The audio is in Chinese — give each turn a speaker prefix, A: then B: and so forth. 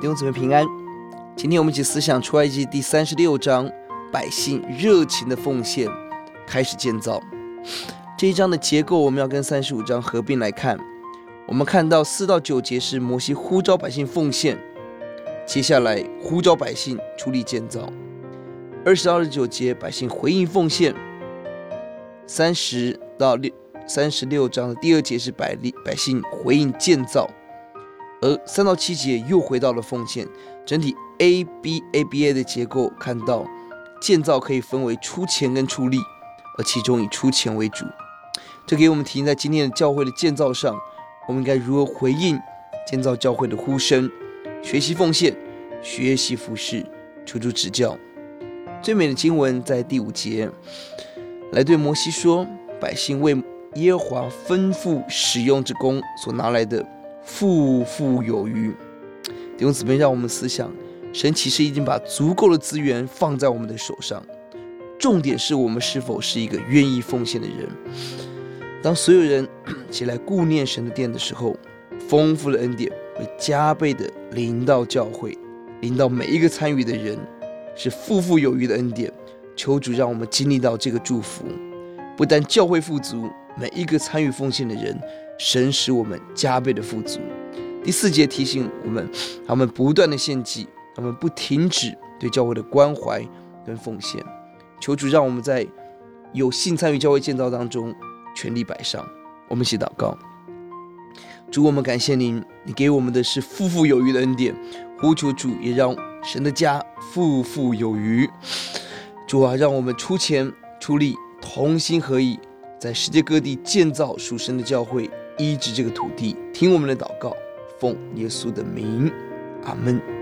A: 弟兄姊妹平安。今天我们一起思想出埃及第三十六章，百姓热情的奉献，开始建造。这一章的结构我们要跟三十五章合并来看。我们看到四到九节是摩西呼召百姓奉献，接下来呼召百姓出力建造。二十到二十九节百姓回应奉献。三十到六三十六章的第二节是百利百姓回应建造。而三到七节又回到了奉献，整体 A B A B A 的结构看到建造可以分为出钱跟出力，而其中以出钱为主。这给我们提醒在今天的教会的建造上，我们应该如何回应建造教会的呼声，学习奉献，学习服事，求主指教。最美的经文在第五节，来对摩西说：百姓为耶和华吩咐使用之工所拿来的。富富有余，弟兄姊妹，让我们思想，神其实已经把足够的资源放在我们的手上，重点是我们是否是一个愿意奉献的人。当所有人 起来顾念神的殿的时候，丰富的恩典会加倍的临到教会，临到每一个参与的人，是富富有余的恩典。求主让我们经历到这个祝福，不但教会富足，每一个参与奉献的人。神使我们加倍的富足。第四节提醒我们，他们不断的献祭，他们不停止对教会的关怀跟奉献。求主让我们在有幸参与教会建造当中全力摆上。我们一起祷告：主，我们感谢您，你给我们的是富富有余的恩典。呼求主，也让神的家富富有余。主啊，让我们出钱出力，同心合意，在世界各地建造属神的教会。医治这个土地，听我们的祷告，奉耶稣的名，阿门。